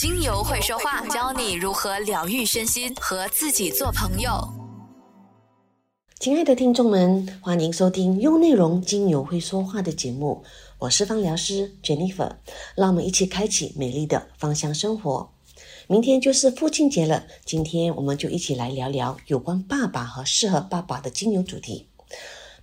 精油会说话，教你如何疗愈身心和自己做朋友。亲爱的听众们，欢迎收听用内容精油会说话的节目，我是芳疗师 Jennifer，让我们一起开启美丽的芳香生活。明天就是父亲节了，今天我们就一起来聊聊有关爸爸和适合爸爸的精油主题。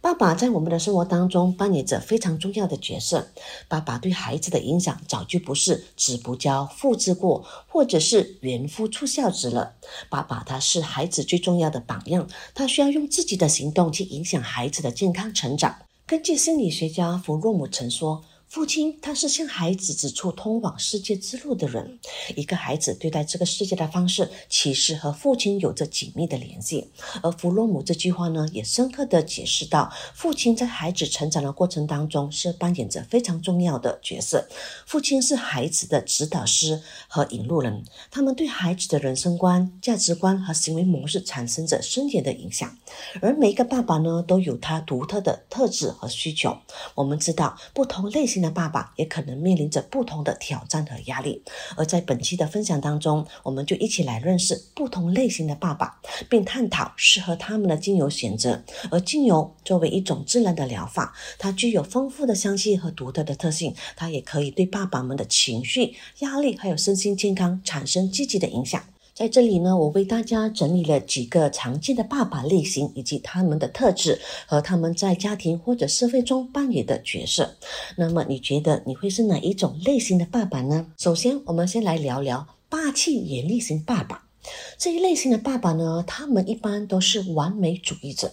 爸爸在我们的生活当中扮演着非常重要的角色。爸爸对孩子的影响早就不是子不教父之过，或者是原夫出孝子了。爸爸他是孩子最重要的榜样，他需要用自己的行动去影响孩子的健康成长。根据心理学家弗洛姆曾说。父亲，他是向孩子指出通往世界之路的人。一个孩子对待这个世界的方式，其实和父亲有着紧密的联系。而弗洛姆这句话呢，也深刻的解释到，父亲在孩子成长的过程当中是扮演着非常重要的角色。父亲是孩子的指导师和引路人，他们对孩子的人生观、价值观和行为模式产生着深远的影响。而每一个爸爸呢，都有他独特的特质和需求。我们知道，不同类型。的爸爸也可能面临着不同的挑战和压力，而在本期的分享当中，我们就一起来认识不同类型的爸爸，并探讨适合他们的精油选择。而精油作为一种自然的疗法，它具有丰富的香气和独特的特性，它也可以对爸爸们的情绪、压力还有身心健康产生积极的影响。在这里呢，我为大家整理了几个常见的爸爸类型，以及他们的特质和他们在家庭或者社会中扮演的角色。那么，你觉得你会是哪一种类型的爸爸呢？首先，我们先来聊聊霸气严厉型爸爸。这一类型的爸爸呢，他们一般都是完美主义者，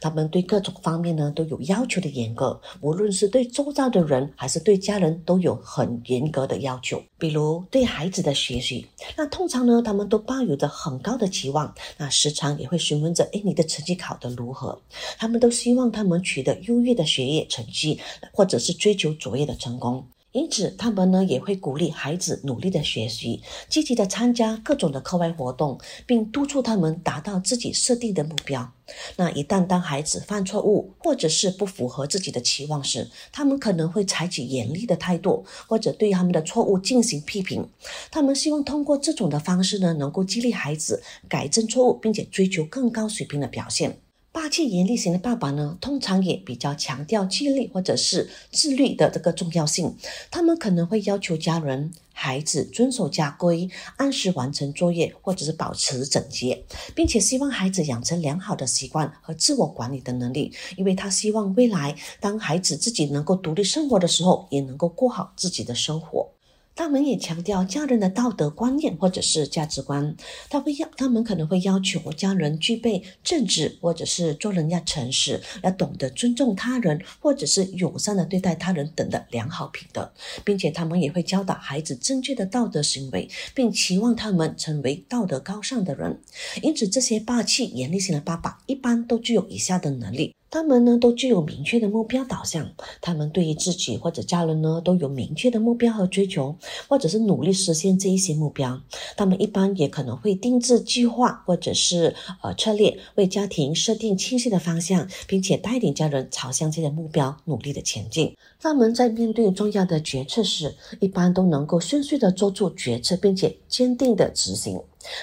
他们对各种方面呢都有要求的严格，无论是对周遭的人还是对家人都有很严格的要求。比如对孩子的学习，那通常呢他们都抱有着很高的期望，那时常也会询问着：哎，你的成绩考得如何？他们都希望他们取得优越的学业成绩，或者是追求卓越的成功。因此，他们呢也会鼓励孩子努力的学习，积极的参加各种的课外活动，并督促他们达到自己设定的目标。那一旦当孩子犯错误，或者是不符合自己的期望时，他们可能会采取严厉的态度，或者对他们的错误进行批评。他们希望通过这种的方式呢，能够激励孩子改正错误，并且追求更高水平的表现。霸气严厉型的爸爸呢，通常也比较强调纪律或者是自律的这个重要性。他们可能会要求家人、孩子遵守家规，按时完成作业，或者是保持整洁，并且希望孩子养成良好的习惯和自我管理的能力。因为他希望未来当孩子自己能够独立生活的时候，也能够过好自己的生活。他们也强调家人的道德观念或者是价值观，他会要他们可能会要求家人具备正直，或者是做人要诚实，要懂得尊重他人，或者是友善的对待他人等的良好品德，并且他们也会教导孩子正确的道德行为，并期望他们成为道德高尚的人。因此，这些霸气严厉型的爸爸一般都具有以下的能力。他们呢都具有明确的目标导向，他们对于自己或者家人呢都有明确的目标和追求，或者是努力实现这一些目标。他们一般也可能会定制计划或者是呃策略，为家庭设定清晰的方向，并且带领家人朝向这些目标努力的前进。他们在面对重要的决策时，一般都能够迅速的做出决策，并且坚定的执行。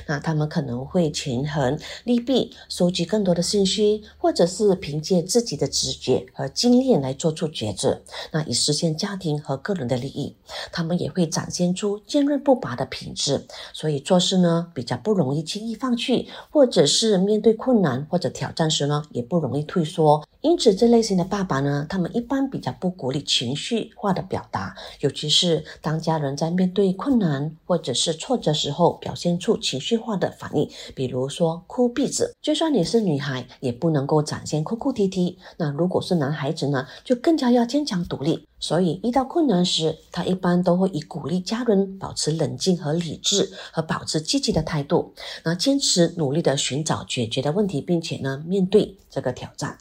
那他们可能会权衡利弊，收集更多的信息，或者是凭借自己的直觉和经验来做出抉择，那以实现家庭和个人的利益。他们也会展现出坚韧不拔的品质，所以做事呢比较不容易轻易放弃，或者是面对困难或者挑战时呢也不容易退缩。因此，这类型的爸爸呢，他们一般比较不鼓励情绪化的表达，尤其是当家人在面对困难或者是挫折时候，表现出情绪化的反应，比如说哭鼻子。就算你是女孩，也不能够展现哭哭啼啼。那如果是男孩子呢，就更加要坚强独立。所以，遇到困难时，他一般都会以鼓励家人保持冷静和理智，和保持积极的态度，那坚持努力的寻找解决的问题，并且呢，面对这个挑战。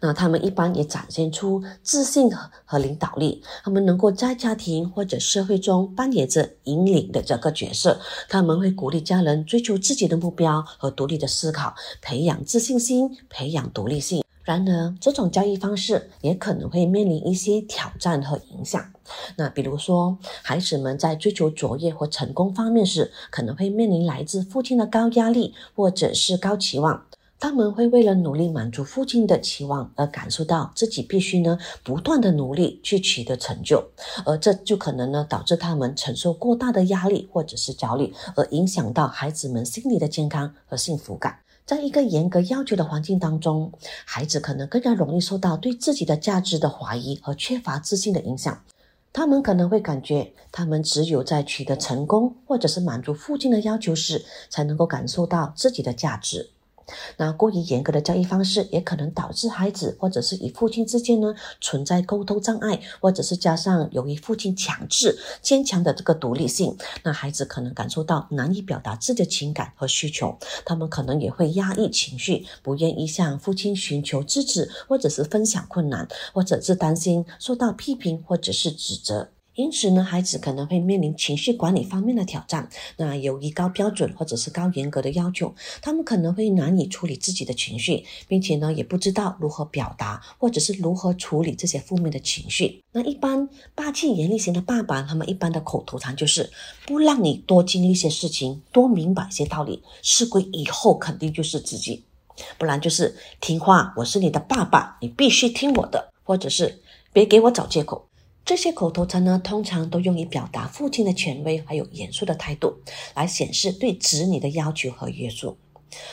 那他们一般也展现出自信和和领导力，他们能够在家庭或者社会中扮演着引领的这个角色。他们会鼓励家人追求自己的目标和独立的思考，培养自信心，培养独立性。然而，这种教育方式也可能会面临一些挑战和影响。那比如说，孩子们在追求卓越或成功方面时，可能会面临来自父亲的高压力或者是高期望。他们会为了努力满足父亲的期望而感受到自己必须呢不断的努力去取得成就，而这就可能呢导致他们承受过大的压力或者是焦虑，而影响到孩子们心理的健康和幸福感。在一个严格要求的环境当中，孩子可能更加容易受到对自己的价值的怀疑和缺乏自信的影响。他们可能会感觉，他们只有在取得成功或者是满足父亲的要求时，才能够感受到自己的价值。那过于严格的教育方式，也可能导致孩子或者是与父亲之间呢存在沟通障碍，或者是加上由于父亲强制坚强的这个独立性，那孩子可能感受到难以表达自己的情感和需求，他们可能也会压抑情绪，不愿意向父亲寻求支持，或者是分享困难，或者是担心受到批评或者是指责。因此呢，孩子可能会面临情绪管理方面的挑战。那由于高标准或者是高严格的要求，他们可能会难以处理自己的情绪，并且呢，也不知道如何表达或者是如何处理这些负面的情绪。那一般霸气严厉型的爸爸，他们一般的口头禅就是不让你多经历一些事情，多明白一些道理，事归以后肯定就是自己，不然就是听话，我是你的爸爸，你必须听我的，或者是别给我找借口。这些口头禅呢，通常都用于表达父亲的权威，还有严肃的态度，来显示对子女的要求和约束。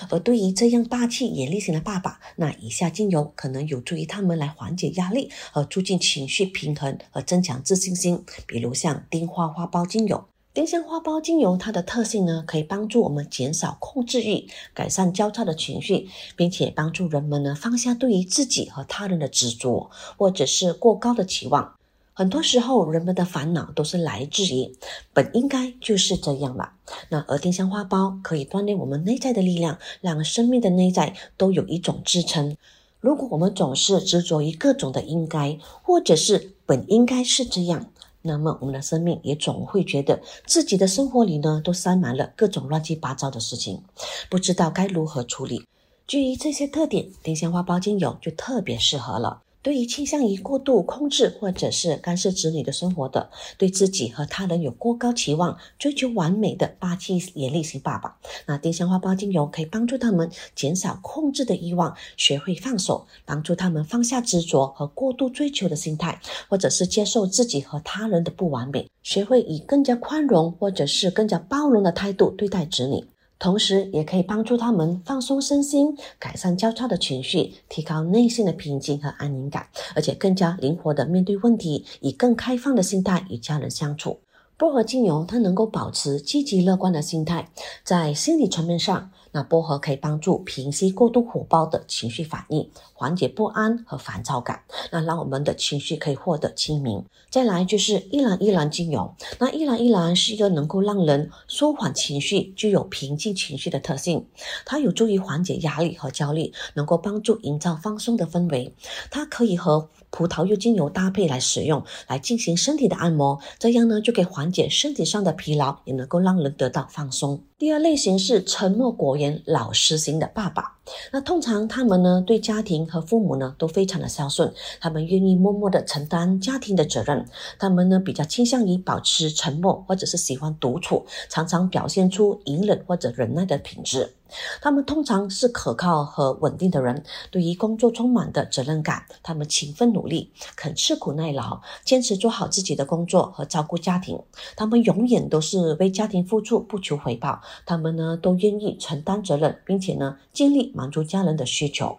而对于这样霸气严厉型的爸爸，那以下精油可能有助于他们来缓解压力和促进情绪平衡和增强自信心。比如像丁花花苞精油，丁香花苞精油它的特性呢，可以帮助我们减少控制欲，改善焦躁的情绪，并且帮助人们呢放下对于自己和他人的执着，或者是过高的期望。很多时候，人们的烦恼都是来自于本应该就是这样了。那而丁香花苞可以锻炼我们内在的力量，让生命的内在都有一种支撑。如果我们总是执着于各种的应该，或者是本应该是这样，那么我们的生命也总会觉得自己的生活里呢都塞满了各种乱七八糟的事情，不知道该如何处理。基于这些特点，丁香花苞精油就特别适合了。对于倾向于过度控制或者是干涉子女的生活的，对自己和他人有过高期望、追求完美的霸气严厉型爸爸，那丁香花苞精油可以帮助他们减少控制的欲望，学会放手，帮助他们放下执着和过度追求的心态，或者是接受自己和他人的不完美，学会以更加宽容或者是更加包容的态度对待子女。同时，也可以帮助他们放松身心，改善焦躁的情绪，提高内心的平静和安宁感，而且更加灵活的面对问题，以更开放的心态与家人相处。薄荷精油它能够保持积极乐观的心态，在心理层面上。那薄荷可以帮助平息过度火爆的情绪反应，缓解不安和烦躁感，那让我们的情绪可以获得清明。再来就是依兰依兰精油，那依兰依兰是一个能够让人舒缓情绪、具有平静情绪的特性，它有助于缓解压力和焦虑，能够帮助营造放松的氛围。它可以和葡萄柚精油搭配来使用，来进行身体的按摩，这样呢就可以缓解身体上的疲劳，也能够让人得到放松。第二类型是沉默果园老实型的爸爸。那通常他们呢，对家庭和父母呢都非常的孝顺，他们愿意默默的承担家庭的责任。他们呢比较倾向于保持沉默，或者是喜欢独处，常常表现出隐忍或者忍耐的品质。他们通常是可靠和稳定的人，对于工作充满的责任感。他们勤奋努力，肯吃苦耐劳，坚持做好自己的工作和照顾家庭。他们永远都是为家庭付出，不求回报。他们呢都愿意承担责任，并且呢尽力满足家人的需求。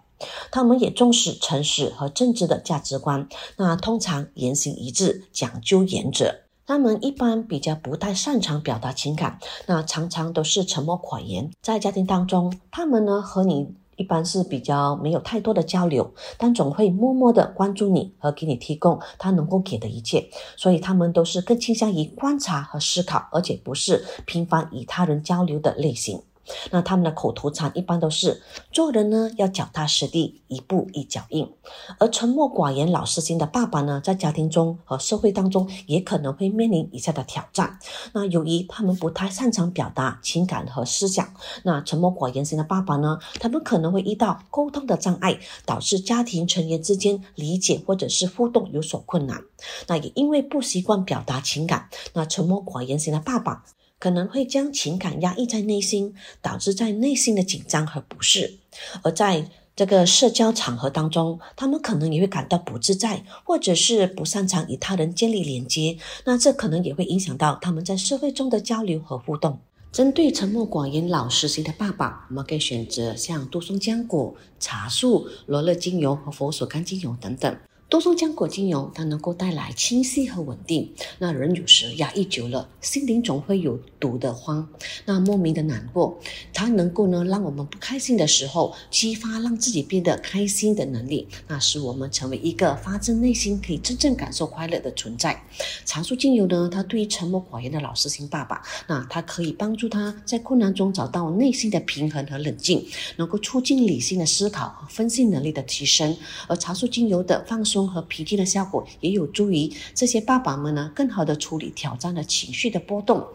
他们也重视诚实和正直的价值观。那通常言行一致，讲究原则。他们一般比较不太擅长表达情感，那常常都是沉默寡言。在家庭当中，他们呢和你一般是比较没有太多的交流，但总会默默的关注你和给你提供他能够给的一切。所以他们都是更倾向于观察和思考，而且不是频繁与他人交流的类型。那他们的口头禅一般都是做人呢要脚踏实地，一步一脚印。而沉默寡言、老实型的爸爸呢，在家庭中和社会当中也可能会面临以下的挑战。那由于他们不太擅长表达情感和思想，那沉默寡言型的爸爸呢，他们可能会遇到沟通的障碍，导致家庭成员之间理解或者是互动有所困难。那也因为不习惯表达情感，那沉默寡言型的爸爸可能会将情感压抑在内心，导致在内心的紧张和不适。而在这个社交场合当中，他们可能也会感到不自在，或者是不擅长与他人建立连接。那这可能也会影响到他们在社会中的交流和互动。针对沉默寡言、老实型的爸爸，我们可以选择像杜松浆果、茶树、罗勒精油和佛手柑精油等等。多松浆果精油，它能够带来清晰和稳定。那人有时压抑久了，心灵总会有堵得慌，那莫名的难过。它能够呢，让我们不开心的时候，激发让自己变得开心的能力，那使我们成为一个发自内心可以真正感受快乐的存在。茶树精油呢，它对于沉默寡言的老实型爸爸，那它可以帮助他在困难中找到内心的平衡和冷静，能够促进理性的思考和分析能力的提升。而茶树精油的放松。和平静的效果也有助于这些爸爸们呢，更好的处理挑战的情绪的波动。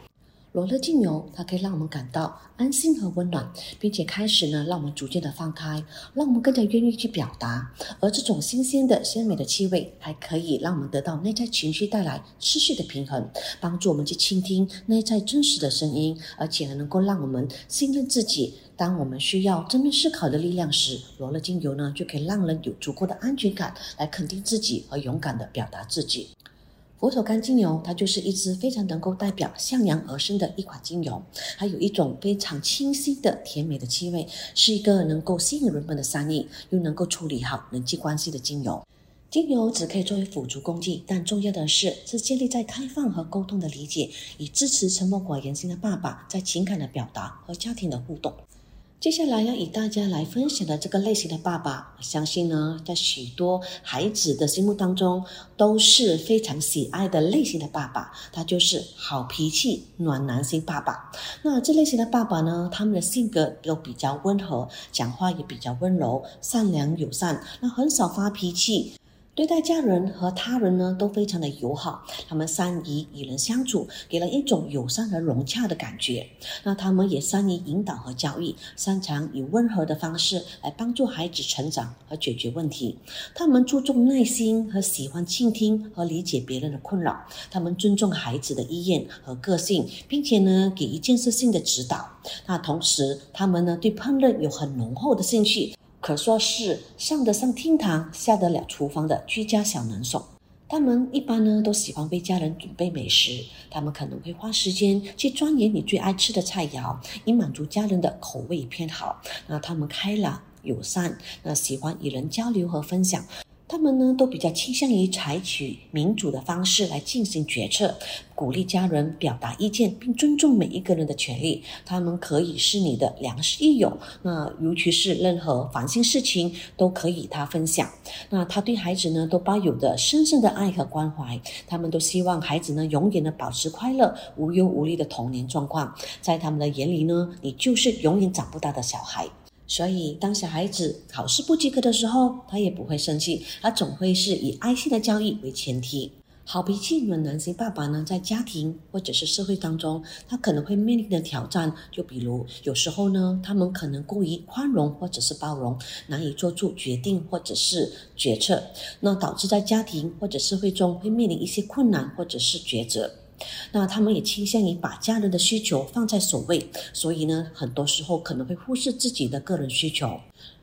罗勒精油，它可以让我们感到安心和温暖，并且开始呢，让我们逐渐的放开，让我们更加愿意去表达。而这种新鲜的鲜美的气味，还可以让我们得到内在情绪带来持续的平衡，帮助我们去倾听内在真实的声音，而且能够让我们信任自己。当我们需要正面思考的力量时，罗勒精油呢，就可以让人有足够的安全感，来肯定自己和勇敢的表达自己。佛手柑精油，它就是一支非常能够代表向阳而生的一款精油，还有一种非常清晰的甜美的气味，是一个能够吸引人们的善意，又能够处理好人际关系的精油。精油只可以作为辅助工具，但重要的是是建立在开放和沟通的理解，以支持沉默寡言型的爸爸在情感的表达和家庭的互动。接下来要与大家来分享的这个类型的爸爸，我相信呢，在许多孩子的心目当中都是非常喜爱的类型的爸爸，他就是好脾气暖男型爸爸。那这类型的爸爸呢，他们的性格都比较温和，讲话也比较温柔、善良友善，那很少发脾气。对待家人和他人呢，都非常的友好。他们善于与人相处，给人一种友善和融洽的感觉。那他们也善于引导和教育，擅长以温和的方式来帮助孩子成长和解决问题。他们注重耐心和喜欢倾听和理解别人的困扰。他们尊重孩子的意愿和个性，并且呢，给予建设性的指导。那同时，他们呢，对烹饪有很浓厚的兴趣。可说是上得上厅堂、下得了厨房的居家小能手。他们一般呢都喜欢为家人准备美食，他们可能会花时间去钻研你最爱吃的菜肴，以满足家人的口味偏好。那他们开朗友善，那喜欢与人交流和分享。他们呢，都比较倾向于采取民主的方式来进行决策，鼓励家人表达意见，并尊重每一个人的权利。他们可以是你的良师益友，那尤其是任何烦心事情都可以他分享。那他对孩子呢，都抱有着深深的爱和关怀。他们都希望孩子呢，永远的保持快乐、无忧无虑的童年状况。在他们的眼里呢，你就是永远长不大的小孩。所以，当小孩子考试不及格的时候，他也不会生气，他总会是以爱心的教育为前提。好脾气暖男型爸爸呢，在家庭或者是社会当中，他可能会面临的挑战，就比如有时候呢，他们可能过于宽容或者是包容，难以做出决定或者是决策，那导致在家庭或者社会中会面临一些困难或者是抉择。那他们也倾向于把家人的需求放在首位，所以呢，很多时候可能会忽视自己的个人需求。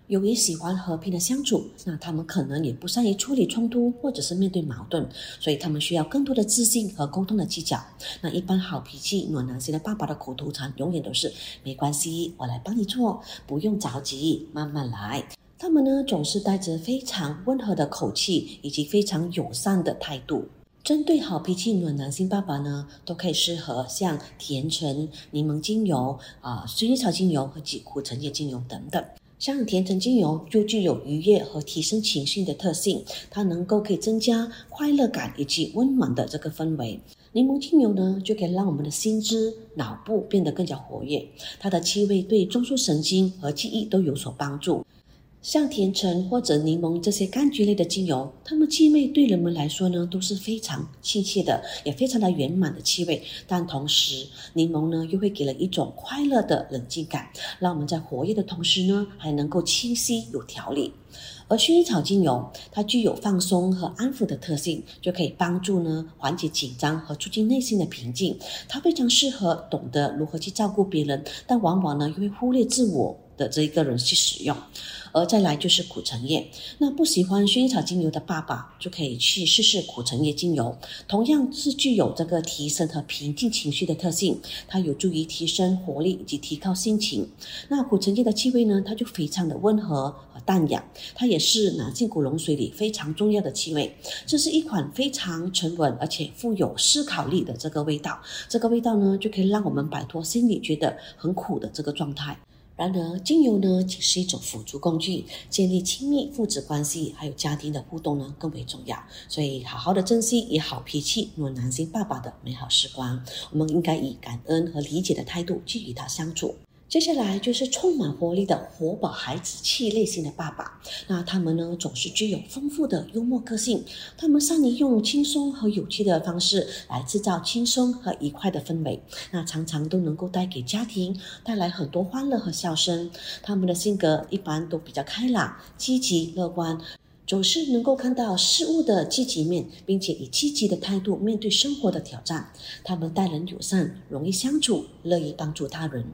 由于喜欢和平的相处，那他们可能也不善于处理冲突或者是面对矛盾，所以他们需要更多的自信和沟通的技巧。那一般好脾气暖男型的爸爸的口头禅永远都是“没关系，我来帮你做，不用着急，慢慢来”。他们呢，总是带着非常温和的口气以及非常友善的态度。针对好脾气暖男性爸爸呢，都可以适合像甜橙、柠檬精油啊、薰衣草精油和几苦橙叶精油等等。像甜橙精油就具有愉悦和提升情绪的特性，它能够可以增加快乐感以及温暖的这个氛围。柠檬精油呢，就可以让我们的心智、脑部变得更加活跃。它的气味对中枢神经和记忆都有所帮助。像甜橙或者柠檬这些柑橘类的精油，它们气味对人们来说呢都是非常亲切的，也非常的圆满的气味。但同时，柠檬呢又会给人一种快乐的冷静感，让我们在活跃的同时呢，还能够清晰有条理。而薰衣草精油，它具有放松和安抚的特性，就可以帮助呢缓解紧张和促进内心的平静。它非常适合懂得如何去照顾别人，但往往呢又会忽略自我的这一个人去使用。而再来就是苦橙叶，那不喜欢薰衣草精油的爸爸就可以去试试苦橙叶精油，同样是具有这个提升和平静情绪的特性，它有助于提升活力以及提高心情。那苦橙叶的气味呢，它就非常的温和和淡雅，它也是男性古龙水里非常重要的气味。这是一款非常沉稳而且富有思考力的这个味道，这个味道呢就可以让我们摆脱心里觉得很苦的这个状态。然而，精油呢仅是一种辅助工具，建立亲密父子关系还有家庭的互动呢更为重要。所以，好好的珍惜以好脾气暖男性爸爸的美好时光，我们应该以感恩和理解的态度去与他相处。接下来就是充满活力的活宝孩子气类型的爸爸。那他们呢，总是具有丰富的幽默个性。他们善于用轻松和有趣的方式来制造轻松和愉快的氛围。那常常都能够带给家庭带来很多欢乐和笑声。他们的性格一般都比较开朗、积极、乐观，总是能够看到事物的积极面，并且以积极的态度面对生活的挑战。他们待人友善，容易相处，乐意帮助他人。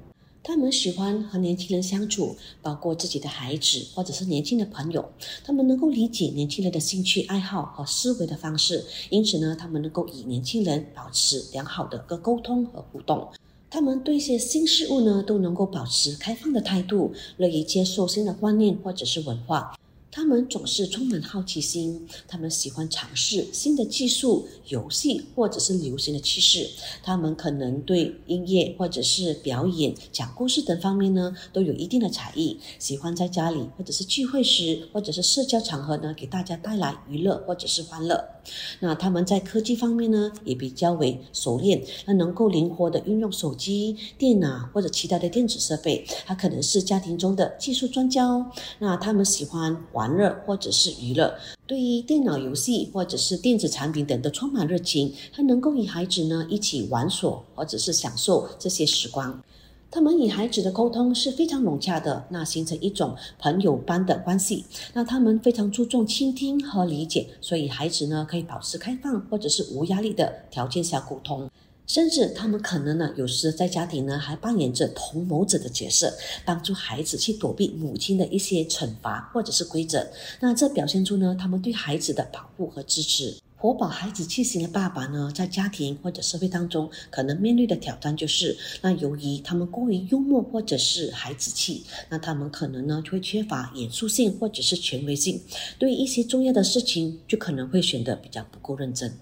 他们喜欢和年轻人相处，包括自己的孩子或者是年轻的朋友。他们能够理解年轻人的兴趣爱好和思维的方式，因此呢，他们能够与年轻人保持良好的个沟通和互动。他们对一些新事物呢，都能够保持开放的态度，乐意接受新的观念或者是文化。他们总是充满好奇心，他们喜欢尝试新的技术、游戏或者是流行的趋势。他们可能对音乐或者是表演、讲故事等方面呢都有一定的才艺，喜欢在家里或者是聚会时或者是社交场合呢给大家带来娱乐或者是欢乐。那他们在科技方面呢也比较为熟练，那能够灵活的运用手机、电脑或者其他的电子设备。他可能是家庭中的技术专家哦。那他们喜欢。玩乐或者是娱乐，对于电脑游戏或者是电子产品等的充满热情，他能够与孩子呢一起玩耍或者是享受这些时光。他们与孩子的沟通是非常融洽的，那形成一种朋友般的关系。那他们非常注重倾听和理解，所以孩子呢可以保持开放或者是无压力的条件下沟通。甚至他们可能呢，有时在家庭呢还扮演着同谋者的角色，帮助孩子去躲避母亲的一些惩罚或者是规则。那这表现出呢，他们对孩子的保护和支持。活宝孩子气型的爸爸呢，在家庭或者社会当中，可能面对的挑战就是，那由于他们过于幽默或者是孩子气，那他们可能呢就会缺乏严肃性或者是权威性，对于一些重要的事情就可能会显得比较不够认真。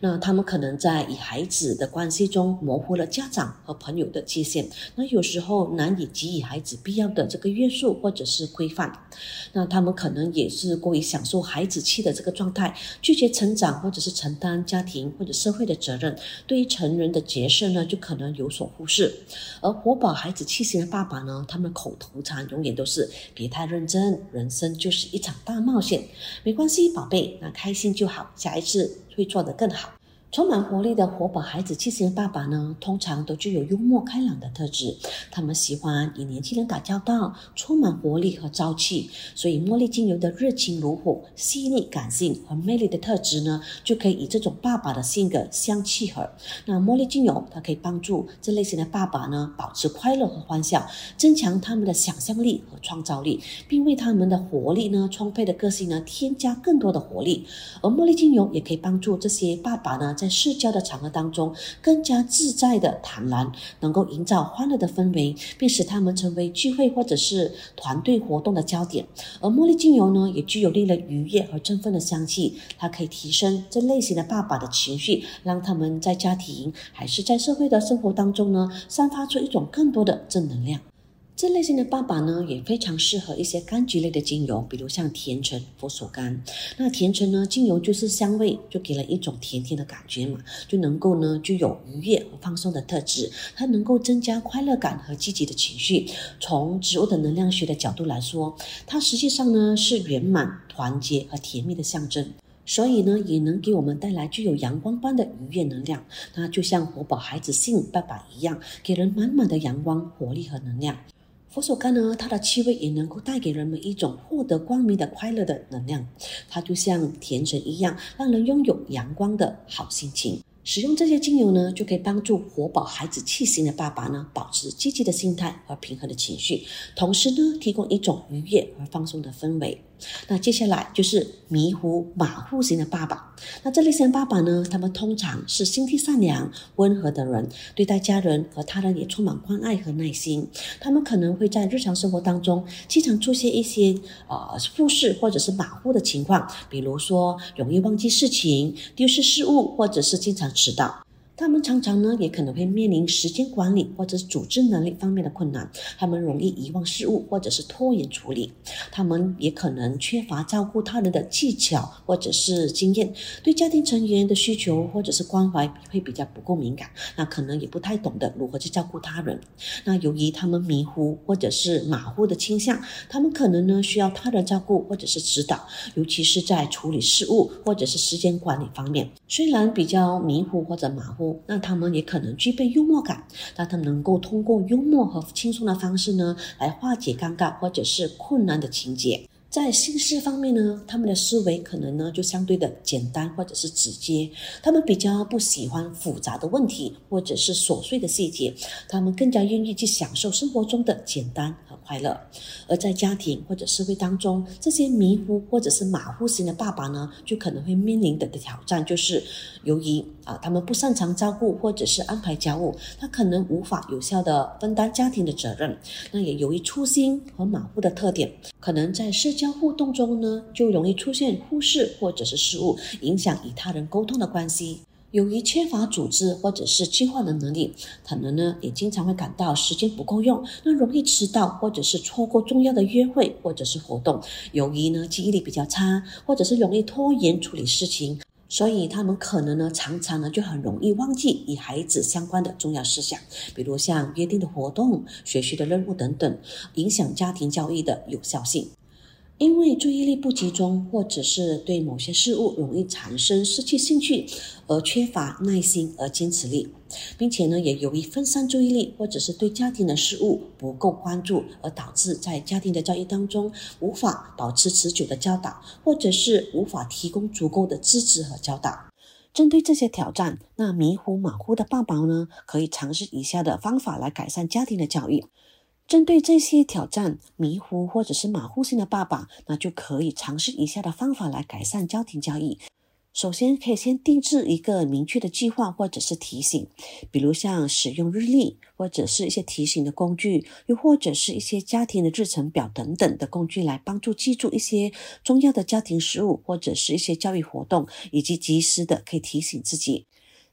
那他们可能在与孩子的关系中模糊了家长和朋友的界限，那有时候难以给予孩子必要的这个约束或者是规范。那他们可能也是过于享受孩子气的这个状态，拒绝成长或者是承担家庭或者社会的责任，对于成人的角色呢就可能有所忽视。而活宝孩子气型的爸爸呢，他们口头禅永远都是别太认真，人生就是一场大冒险，没关系，宝贝，那开心就好，下一次。会做得更好。充满活力的活宝孩子气息的爸爸呢，通常都具有幽默开朗的特质。他们喜欢与年轻人打交道，充满活力和朝气。所以茉莉精油的热情如火、细腻感性和魅力的特质呢，就可以与这种爸爸的性格相契合。那茉莉精油它可以帮助这类型的爸爸呢，保持快乐和欢笑，增强他们的想象力和创造力，并为他们的活力呢、充沛的个性呢，添加更多的活力。而茉莉精油也可以帮助这些爸爸呢。在在社交的场合当中，更加自在的坦然，能够营造欢乐的氛围，并使他们成为聚会或者是团队活动的焦点。而茉莉精油呢，也具有令人愉悦和振奋的香气，它可以提升这类型的爸爸的情绪，让他们在家庭还是在社会的生活当中呢，散发出一种更多的正能量。这类型的爸爸呢，也非常适合一些柑橘类的精油，比如像甜橙、佛手柑。那甜橙呢，精油就是香味，就给了一种甜甜的感觉嘛，就能够呢具有愉悦和放松的特质，它能够增加快乐感和积极的情绪。从植物的能量学的角度来说，它实际上呢是圆满、团结和甜蜜的象征。所以呢，也能给我们带来具有阳光般的愉悦能量。那就像活宝孩子性爸爸一样，给人满满的阳光、活力和能量。佛手柑呢，它的气味也能够带给人们一种获得光明的快乐的能量。它就像甜橙一样，让人拥有阳光的好心情。使用这些精油呢，就可以帮助活宝孩子气型的爸爸呢，保持积极的心态和平和的情绪，同时呢，提供一种愉悦和放松的氛围。那接下来就是迷糊马虎型的爸爸。那这类型爸爸呢，他们通常是心地善良、温和的人，对待家人和他人也充满关爱和耐心。他们可能会在日常生活当中经常出现一些呃忽视或者是马虎的情况，比如说容易忘记事情、丢失事物，或者是经常迟到。他们常常呢，也可能会面临时间管理或者是组织能力方面的困难。他们容易遗忘事物，或者是拖延处理。他们也可能缺乏照顾他人的技巧或者是经验，对家庭成员的需求或者是关怀会比较不够敏感。那可能也不太懂得如何去照顾他人。那由于他们迷糊或者是马虎的倾向，他们可能呢需要他人照顾或者是指导，尤其是在处理事务或者是时间管理方面。虽然比较迷糊或者马虎。那他们也可能具备幽默感，那他能够通过幽默和轻松的方式呢，来化解尴尬或者是困难的情节。在心事方面呢，他们的思维可能呢就相对的简单或者是直接，他们比较不喜欢复杂的问题或者是琐碎的细节，他们更加愿意去享受生活中的简单快乐。而在家庭或者社会当中，这些迷糊或者是马虎型的爸爸呢，就可能会面临的的挑战就是，由于啊他们不擅长照顾或者是安排家务，他可能无法有效的分担家庭的责任。那也由于粗心和马虎的特点，可能在社交。互动中呢，就容易出现忽视或者是失误，影响与他人沟通的关系。由于缺乏组织或者是计划的能力，可能呢也经常会感到时间不够用，那容易迟到或者是错过重要的约会或者是活动。由于呢记忆力比较差，或者是容易拖延处理事情，所以他们可能呢常常呢就很容易忘记与孩子相关的重要事项，比如像约定的活动、学习的任务等等，影响家庭教育的有效性。因为注意力不集中，或者是对某些事物容易产生失去兴趣，而缺乏耐心而坚持力，并且呢，也由于分散注意力，或者是对家庭的事物不够关注，而导致在家庭的教育当中无法保持持久的教导，或者是无法提供足够的支持和教导。针对这些挑战，那迷糊马虎的爸爸呢，可以尝试以下的方法来改善家庭的教育。针对这些挑战，迷糊或者是马虎性的爸爸，那就可以尝试以下的方法来改善家庭教育。首先，可以先定制一个明确的计划或者是提醒，比如像使用日历，或者是一些提醒的工具，又或者是一些家庭的日程表等等的工具，来帮助记住一些重要的家庭事务，或者是一些教育活动，以及及时的可以提醒自己。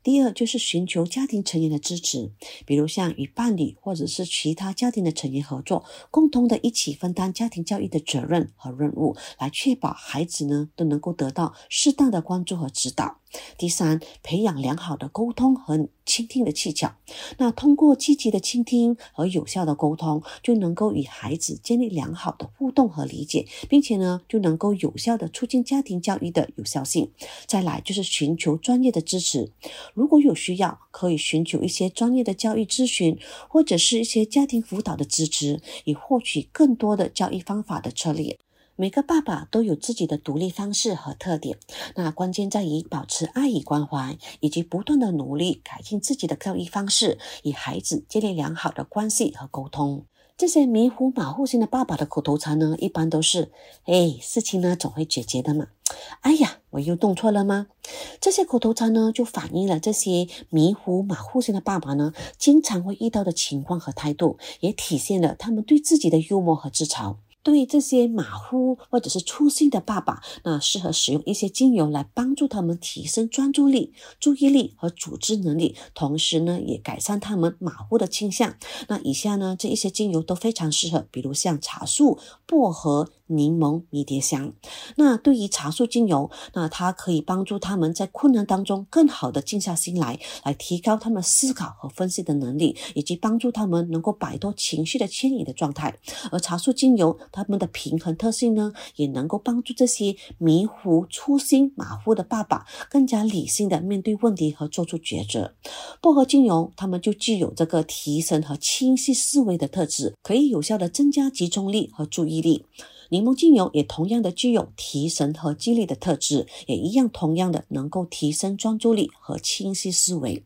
第二就是寻求家庭成员的支持，比如像与伴侣或者是其他家庭的成员合作，共同的一起分担家庭教育的责任和任务，来确保孩子呢都能够得到适当的关注和指导。第三，培养良好的沟通和倾听的技巧。那通过积极的倾听和有效的沟通，就能够与孩子建立良好的互动和理解，并且呢，就能够有效的促进家庭教育的有效性。再来就是寻求专业的支持，如果有需要，可以寻求一些专业的教育咨询，或者是一些家庭辅导的支持，以获取更多的教育方法的策略。每个爸爸都有自己的独立方式和特点，那关键在于保持爱与关怀，以及不断的努力改进自己的教育方式，与孩子建立良好的关系和沟通。这些迷糊马虎型的爸爸的口头禅呢，一般都是：“哎，事情呢总会解决的嘛。”“哎呀，我又弄错了吗？”这些口头禅呢，就反映了这些迷糊马虎型的爸爸呢，经常会遇到的情况和态度，也体现了他们对自己的幽默和自嘲。对这些马虎或者是粗心的爸爸，那适合使用一些精油来帮助他们提升专注力、注意力和组织能力，同时呢，也改善他们马虎的倾向。那以下呢，这一些精油都非常适合，比如像茶树、薄荷。柠檬、迷迭香。那对于茶树精油，那它可以帮助他们在困难当中更好的静下心来，来提高他们思考和分析的能力，以及帮助他们能够摆脱情绪的牵引的状态。而茶树精油，它们的平衡特性呢，也能够帮助这些迷糊、粗心、马虎的爸爸更加理性的面对问题和做出抉择。薄荷精油，它们就具有这个提升和清晰思维的特质，可以有效的增加集中力和注意力。柠檬精油也同样的具有提神和激励的特质，也一样同样的能够提升专注力和清晰思维。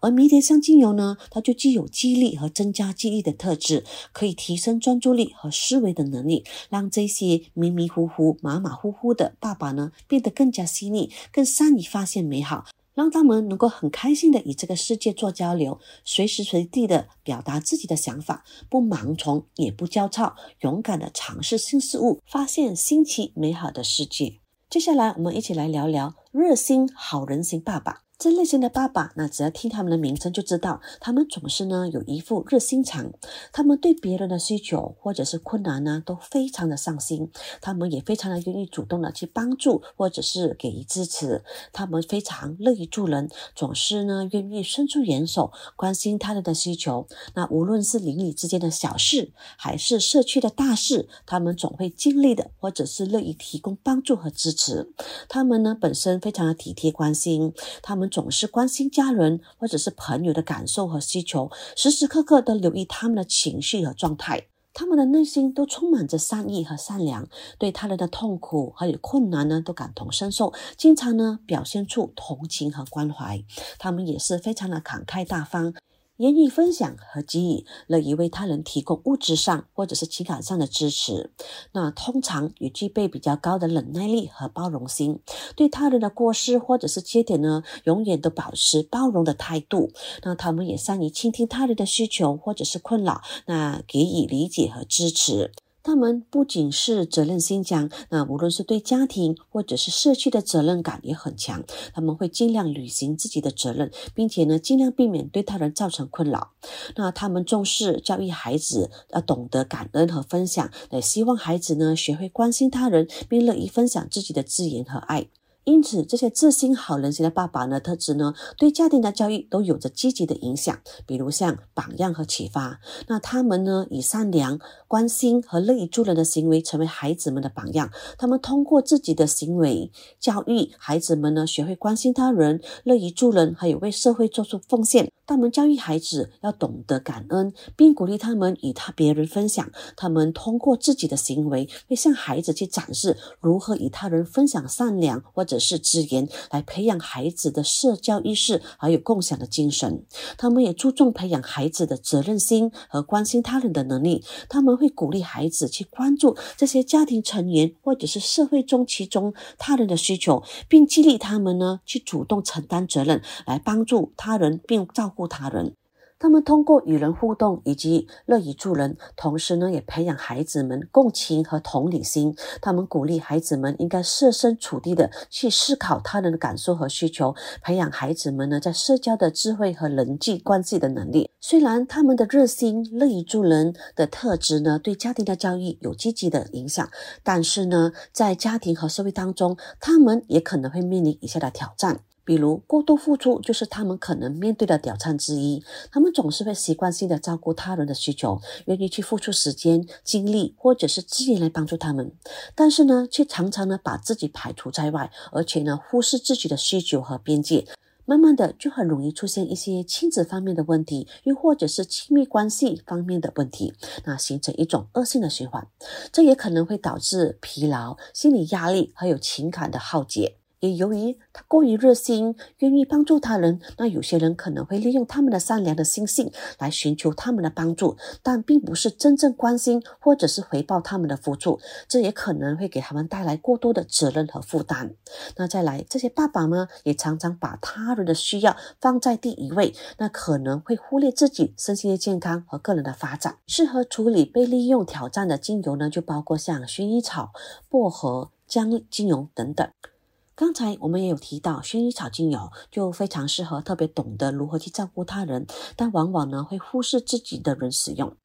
而迷迭香精油呢，它就具有激励和增加记忆的特质，可以提升专注力和思维的能力，让这些迷迷糊糊、马马虎虎的爸爸呢，变得更加细腻，更善于发现美好。让他们能够很开心的与这个世界做交流，随时随地的表达自己的想法，不盲从也不焦躁，勇敢的尝试新事物，发现新奇美好的世界。接下来，我们一起来聊聊热心好人型爸爸。这类型的爸爸，那只要听他们的名称就知道，他们总是呢有一副热心肠，他们对别人的需求或者是困难呢都非常的上心，他们也非常的愿意主动的去帮助或者是给予支持，他们非常乐于助人，总是呢愿意伸出援手，关心他人的需求。那无论是邻里之间的小事，还是社区的大事，他们总会尽力的，或者是乐意提供帮助和支持。他们呢本身非常的体贴关心，他们。总是关心家人或者是朋友的感受和需求，时时刻刻都留意他们的情绪和状态。他们的内心都充满着善意和善良，对他人的痛苦还有困难呢都感同身受，经常呢表现出同情和关怀。他们也是非常的慷慨大方。愿意分享和给予，乐意为他人提供物质上或者是情感上的支持。那通常也具备比较高的忍耐力和包容心，对他人的过失或者是缺点呢，永远都保持包容的态度。那他们也善于倾听他人的需求或者是困扰，那给予理解和支持。他们不仅是责任心强，那无论是对家庭或者是社区的责任感也很强。他们会尽量履行自己的责任，并且呢，尽量避免对他人造成困扰。那他们重视教育孩子，要懂得感恩和分享，也希望孩子呢学会关心他人，并乐意分享自己的资源和爱。因此，这些自信好人型的爸爸呢，特质呢，对家庭的教育都有着积极的影响。比如像榜样和启发，那他们呢，以善良、关心和乐于助人的行为，成为孩子们的榜样。他们通过自己的行为教育孩子们呢，学会关心他人、乐于助人，还有为社会做出奉献。他们教育孩子要懂得感恩，并鼓励他们与他别人分享。他们通过自己的行为，会向孩子去展示如何与他人分享善良或者。是资源来培养孩子的社交意识，还有共享的精神。他们也注重培养孩子的责任心和关心他人的能力。他们会鼓励孩子去关注这些家庭成员或者是社会中其中他人的需求，并激励他们呢去主动承担责任，来帮助他人并照顾他人。他们通过与人互动以及乐于助人，同时呢，也培养孩子们共情和同理心。他们鼓励孩子们应该设身处地的去思考他人的感受和需求，培养孩子们呢在社交的智慧和人际关系的能力。虽然他们的热心、乐于助人的特质呢，对家庭的教育有积极的影响，但是呢，在家庭和社会当中，他们也可能会面临以下的挑战。比如过度付出就是他们可能面对的挑战之一。他们总是会习惯性的照顾他人的需求，愿意去付出时间、精力或者是资源来帮助他们，但是呢，却常常呢把自己排除在外，而且呢忽视自己的需求和边界。慢慢的就很容易出现一些亲子方面的问题，又或者是亲密关系方面的问题，那形成一种恶性的循环。这也可能会导致疲劳、心理压力还有情感的耗竭。也由于他过于热心，愿意帮助他人，那有些人可能会利用他们的善良的心性来寻求他们的帮助，但并不是真正关心或者是回报他们的付出，这也可能会给他们带来过多的责任和负担。那再来，这些爸爸呢，也常常把他人的需要放在第一位，那可能会忽略自己身心的健康和个人的发展。适合处理被利用挑战的精油呢，就包括像薰衣草、薄荷、姜精油等等。刚才我们也有提到，薰衣草精油就非常适合特别懂得如何去照顾他人，但往往呢会忽视自己的人使用。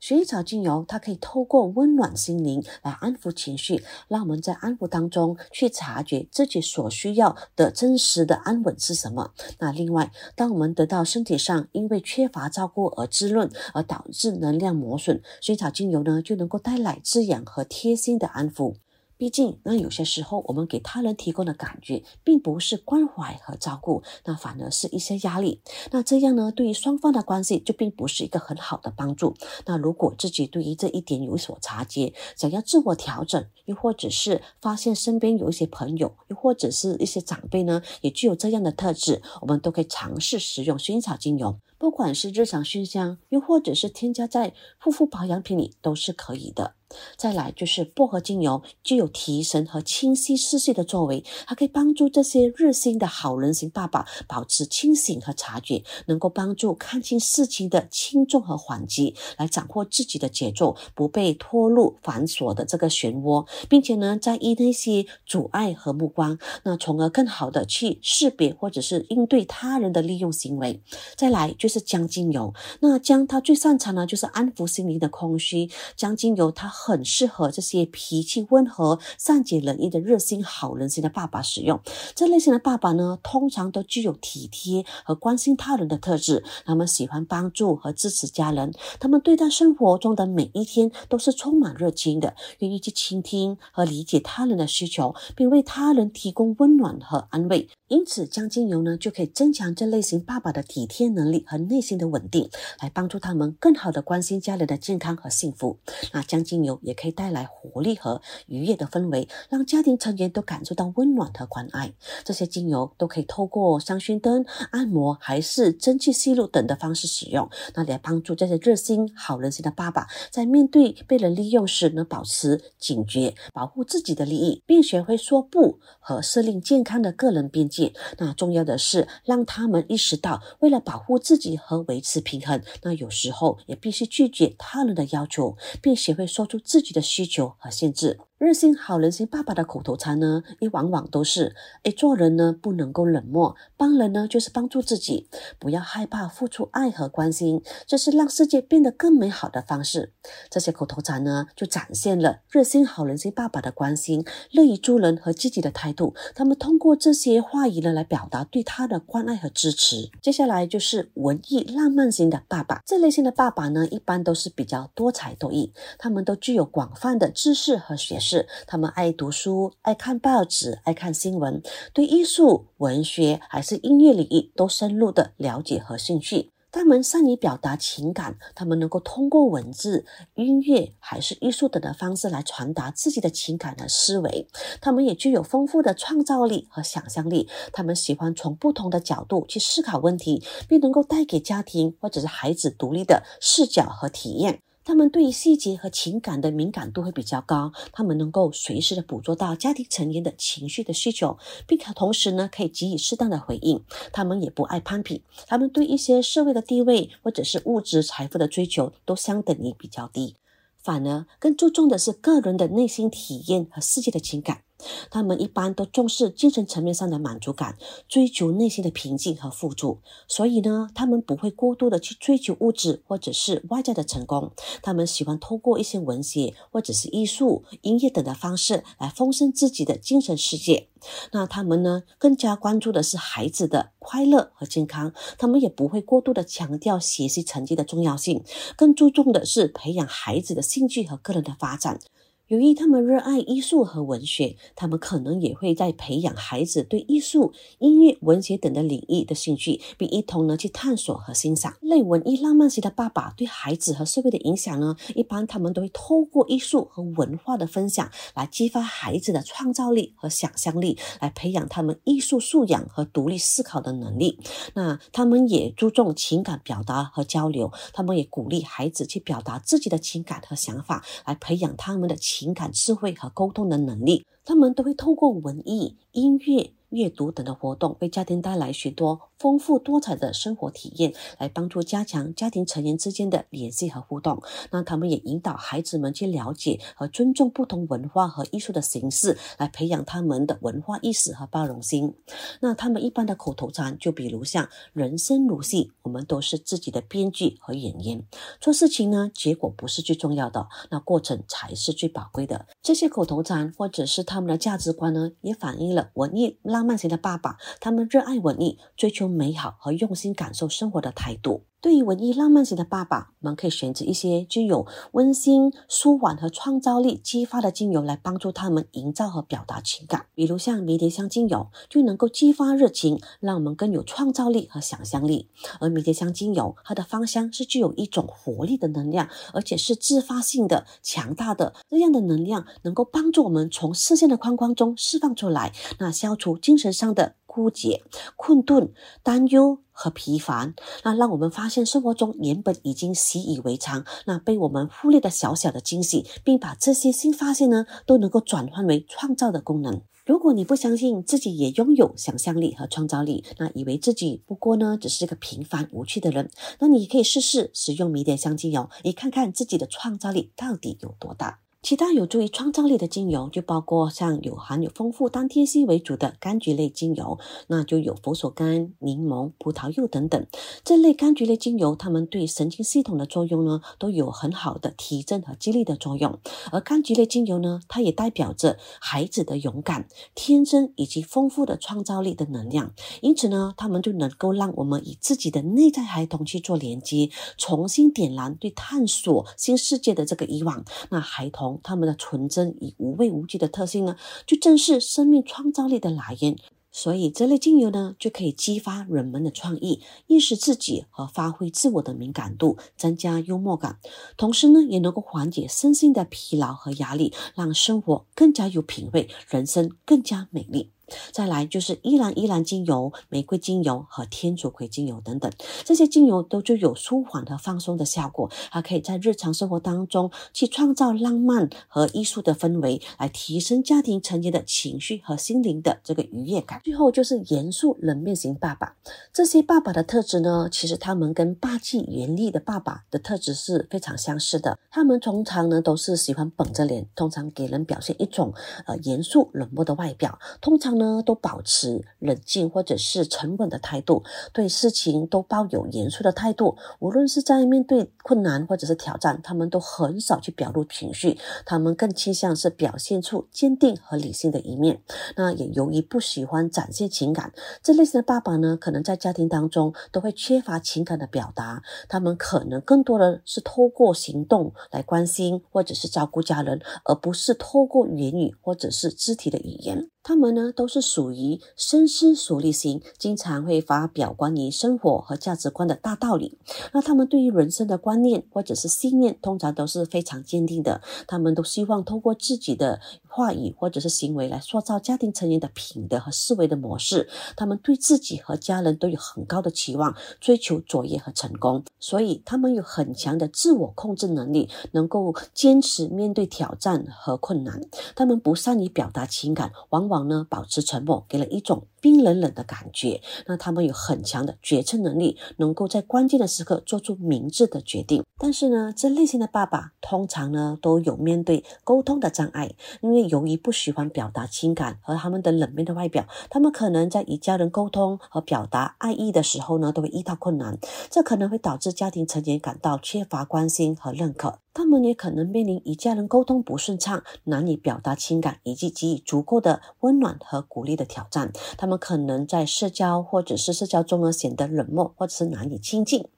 薰衣草精油，它可以透过温暖心灵来安抚情绪，让我们在安抚当中去察觉自己所需要的真实的安稳是什么。那另外，当我们得到身体上因为缺乏照顾而滋润，而导致能量磨损，薰衣草精油呢就能够带来滋养和贴心的安抚。毕竟，那有些时候我们给他人提供的感觉，并不是关怀和照顾，那反而是一些压力。那这样呢，对于双方的关系就并不是一个很好的帮助。那如果自己对于这一点有所察觉，想要自我调整，又或者是发现身边有一些朋友，又或者是一些长辈呢，也具有这样的特质，我们都可以尝试使用薰衣草精油，不管是日常熏香，又或者是添加在护肤保养品里，都是可以的。再来就是薄荷精油，具有提神和清晰视线的作为，它可以帮助这些热心的好人型爸爸保持清醒和察觉，能够帮助看清事情的轻重和缓急，来掌握自己的节奏，不被拖入繁琐的这个漩涡，并且呢，在意那些阻碍和目光，那从而更好的去识别或者是应对他人的利用行为。再来就就是姜精油，那姜它最擅长呢就是安抚心灵的空虚，姜精油它。很适合这些脾气温和、善解人意的热心好人型的爸爸使用。这类型的爸爸呢，通常都具有体贴和关心他人的特质。他们喜欢帮助和支持家人，他们对待生活中的每一天都是充满热情的，愿意去倾听和理解他人的需求，并为他人提供温暖和安慰。因此，姜精油呢就可以增强这类型爸爸的体贴能力和内心的稳定，来帮助他们更好的关心家人的健康和幸福。那将精油也可以带来活力和愉悦的氛围，让家庭成员都感受到温暖和关爱。这些精油都可以透过香薰灯、按摩还是蒸汽吸入等的方式使用，那来帮助这些热心好人心的爸爸，在面对被人利用时，能保持警觉，保护自己的利益，并学会说不和设立健康的个人边界。那重要的是让他们意识到，为了保护自己和维持平衡，那有时候也必须拒绝他人的要求，并学会说出自己的需求和限制。热心好人心爸爸的口头禅呢，也往往都是：哎，做人呢不能够冷漠，帮人呢就是帮助自己，不要害怕付出爱和关心，这是让世界变得更美好的方式。这些口头禅呢，就展现了热心好人心爸爸的关心、乐于助人和积极的态度。他们通过这些话语呢，来表达对他的关爱和支持。接下来就是文艺浪漫型的爸爸，这类型的爸爸呢，一般都是比较多才多艺，他们都具有广泛的知识和学识。是，他们爱读书，爱看报纸，爱看新闻，对艺术、文学还是音乐领域都深入的了解和兴趣。他们善于表达情感，他们能够通过文字、音乐还是艺术等的方式来传达自己的情感和思维。他们也具有丰富的创造力和想象力。他们喜欢从不同的角度去思考问题，并能够带给家庭或者是孩子独立的视角和体验。他们对于细节和情感的敏感度会比较高，他们能够随时的捕捉到家庭成员的情绪的需求，并且同时呢可以给予适当的回应。他们也不爱攀比，他们对一些社会的地位或者是物质财富的追求都相等于比较低，反而更注重的是个人的内心体验和世界的情感。他们一般都重视精神层面上的满足感，追求内心的平静和富足。所以呢，他们不会过度的去追求物质或者是外在的成功。他们喜欢通过一些文学或者是艺术、音乐等的方式来丰盛自己的精神世界。那他们呢，更加关注的是孩子的快乐和健康。他们也不会过度的强调学习成绩的重要性，更注重的是培养孩子的兴趣和个人的发展。由于他们热爱艺术和文学，他们可能也会在培养孩子对艺术、音乐、文学等的领域的兴趣，并一同呢去探索和欣赏。类文艺浪漫型的爸爸对孩子和社会的影响呢，一般他们都会透过艺术和文化的分享来激发孩子的创造力和想象力，来培养他们艺术素养和独立思考的能力。那他们也注重情感表达和交流，他们也鼓励孩子去表达自己的情感和想法，来培养他们的。情感智慧和沟通的能力，他们都会透过文艺、音乐。阅读等的活动为家庭带来许多丰富多彩的生活体验，来帮助加强家庭成员之间的联系和互动。那他们也引导孩子们去了解和尊重不同文化和艺术的形式，来培养他们的文化意识和包容心。那他们一般的口头禅就比如像“人生如戏，我们都是自己的编剧和演员”。做事情呢，结果不是最重要的，那过程才是最宝贵的。这些口头禅或者是他们的价值观呢，也反映了文艺浪漫型的爸爸，他们热爱文艺，追求美好和用心感受生活的态度。对于文艺浪漫型的爸爸，我们可以选择一些具有温馨、舒缓和创造力激发的精油来帮助他们营造和表达情感。比如像迷迭香精油，就能够激发热情，让我们更有创造力和想象力。而迷迭香精油，它的芳香是具有一种活力的能量，而且是自发性的、强大的。这样的能量能够帮助我们从视线的框框中释放出来，那消除精神上的。枯竭、困顿、担忧和疲烦，那让我们发现生活中原本已经习以为常、那被我们忽略的小小的惊喜，并把这些新发现呢，都能够转换为创造的功能。如果你不相信自己也拥有想象力和创造力，那以为自己不过呢只是个平凡无趣的人，那你可以试试使用迷迭香精油，你看看自己的创造力到底有多大。其他有助于创造力的精油就包括像有含有丰富单萜烯为主的柑橘类精油，那就有佛手柑、柠檬、葡萄柚等等。这类柑橘类精油，它们对神经系统的作用呢，都有很好的提振和激励的作用。而柑橘类精油呢，它也代表着孩子的勇敢、天真以及丰富的创造力的能量。因此呢，它们就能够让我们以自己的内在孩童去做连接，重新点燃对探索新世界的这个欲望。那孩童。他们的纯真与无畏无惧的特性呢，就正是生命创造力的来源。所以这类精油呢，就可以激发人们的创意，意识自己和发挥自我的敏感度，增加幽默感，同时呢，也能够缓解身心的疲劳和压力，让生活更加有品味，人生更加美丽。再来就是依兰依兰精油、玫瑰精油和天竺葵精油等等，这些精油都具有舒缓和放松的效果，还可以在日常生活当中去创造浪漫和艺术的氛围，来提升家庭成员的情绪和心灵的这个愉悦感。最后就是严肃冷面型爸爸，这些爸爸的特质呢，其实他们跟霸气严厉的爸爸的特质是非常相似的。他们通常呢都是喜欢绷着脸，通常给人表现一种呃严肃冷漠的外表，通常。呢，都保持冷静或者是沉稳的态度，对事情都抱有严肃的态度。无论是在面对困难或者是挑战，他们都很少去表露情绪，他们更倾向是表现出坚定和理性的一面。那也由于不喜欢展现情感，这类型的爸爸呢，可能在家庭当中都会缺乏情感的表达。他们可能更多的是透过行动来关心或者是照顾家人，而不是透过言语或者是肢体的语言。他们呢，都是属于深思熟虑型，经常会发表关于生活和价值观的大道理。那他们对于人生的观念或者是信念，通常都是非常坚定的。他们都希望通过自己的话语或者是行为来塑造家庭成员的品德和思维的模式。他们对自己和家人都有很高的期望，追求卓越和成功。所以他们有很强的自我控制能力，能够坚持面对挑战和困难。他们不善于表达情感，往往。呢，保持沉默，给了一种冰冷冷的感觉。那他们有很强的决策能力，能够在关键的时刻做出明智的决定。但是呢，这类型的爸爸通常呢都有面对沟通的障碍，因为由于不喜欢表达情感和他们的冷面的外表，他们可能在与家人沟通和表达爱意的时候呢，都会遇到困难。这可能会导致家庭成员感到缺乏关心和认可。他们也可能面临与家人沟通不顺畅、难以表达情感以及给予足够的温暖和鼓励的挑战。他们可能在社交或者是社交中呢显得冷漠或者是难以亲近。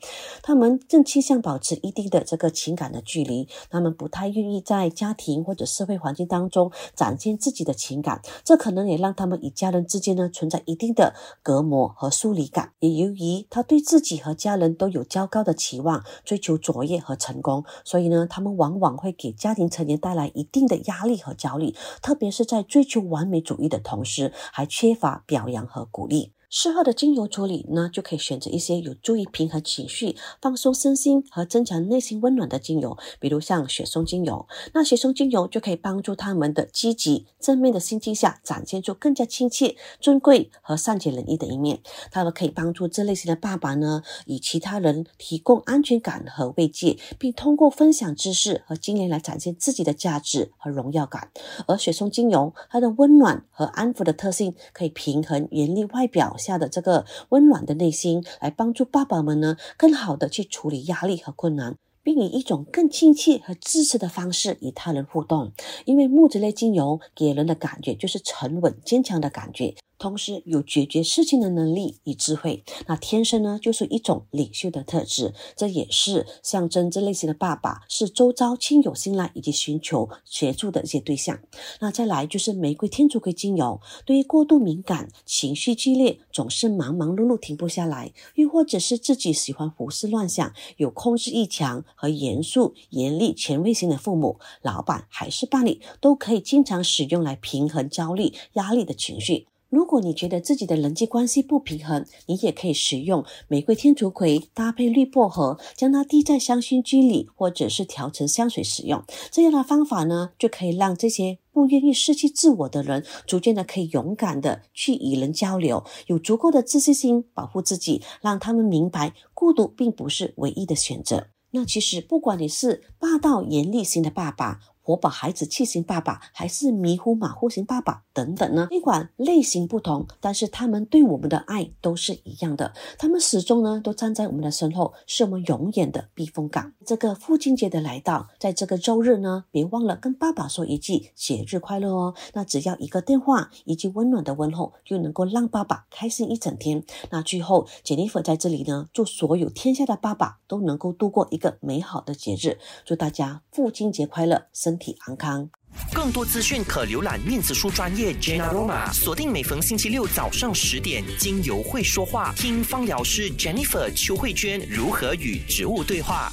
他们更倾向保持一定的这个情感的距离。他们不太愿意在家庭或者社会环境当中展现自己的情感，这可能也让他们与家人之间呢存在一定的隔膜和疏离感。也由于他对自己和家人都有较高的期望，追求卓越和成功，所以呢，他们往往会给家庭成员带来一定的压力和焦虑，特别是在追求完美主义的同时，还缺乏表扬和鼓励。事后的精油处理呢，就可以选择一些有助于平衡情绪、放松身心和增强内心温暖的精油，比如像雪松精油。那雪松精油就可以帮助他们的积极正面的心境下，展现出更加亲切、尊贵和善解人意的一面。它们可以帮助这类型的爸爸呢，与其他人提供安全感和慰藉，并通过分享知识和经验来展现自己的价值和荣耀感。而雪松精油，它的温暖和安抚的特性，可以平衡严厉外表。下的这个温暖的内心，来帮助爸爸们呢，更好的去处理压力和困难，并以一种更亲切和支持的方式与他人互动。因为木质类精油给人的感觉就是沉稳坚强的感觉。同时有解决事情的能力与智慧，那天生呢就是一种领袖的特质，这也是象征这类型的爸爸是周遭亲友信赖以及寻求协助的一些对象。那再来就是玫瑰天竺葵精油，对于过度敏感、情绪激烈、总是忙忙碌碌停不下来，又或者是自己喜欢胡思乱想、有控制欲强和严肃、严厉、权威型的父母、老板还是伴侣，都可以经常使用来平衡焦虑、压力的情绪。如果你觉得自己的人际关系不平衡，你也可以使用玫瑰天竺葵搭配绿薄荷，将它滴在香薰机里，或者是调成香水使用。这样的方法呢，就可以让这些不愿意失去自我的人，逐渐的可以勇敢的去与人交流，有足够的自信心保护自己，让他们明白孤独并不是唯一的选择。那其实，不管你是霸道严厉型的爸爸，活宝孩子气型爸爸，还是迷糊马虎型爸爸等等呢？尽管类型不同，但是他们对我们的爱都是一样的。他们始终呢都站在我们的身后，是我们永远的避风港。这个父亲节的来到，在这个周日呢，别忘了跟爸爸说一句节日快乐哦。那只要一个电话，一句温暖的问候，就能够让爸爸开心一整天。那最后，Jennifer 在这里呢，祝所有天下的爸爸都能够度过一个美好的节日。祝大家父亲节快乐，身体安康。更多资讯可浏览面子书专业 Jenaroma，锁定每逢星期六早上十点，经由会说话，听方疗师 Jennifer 邱慧娟如何与植物对话。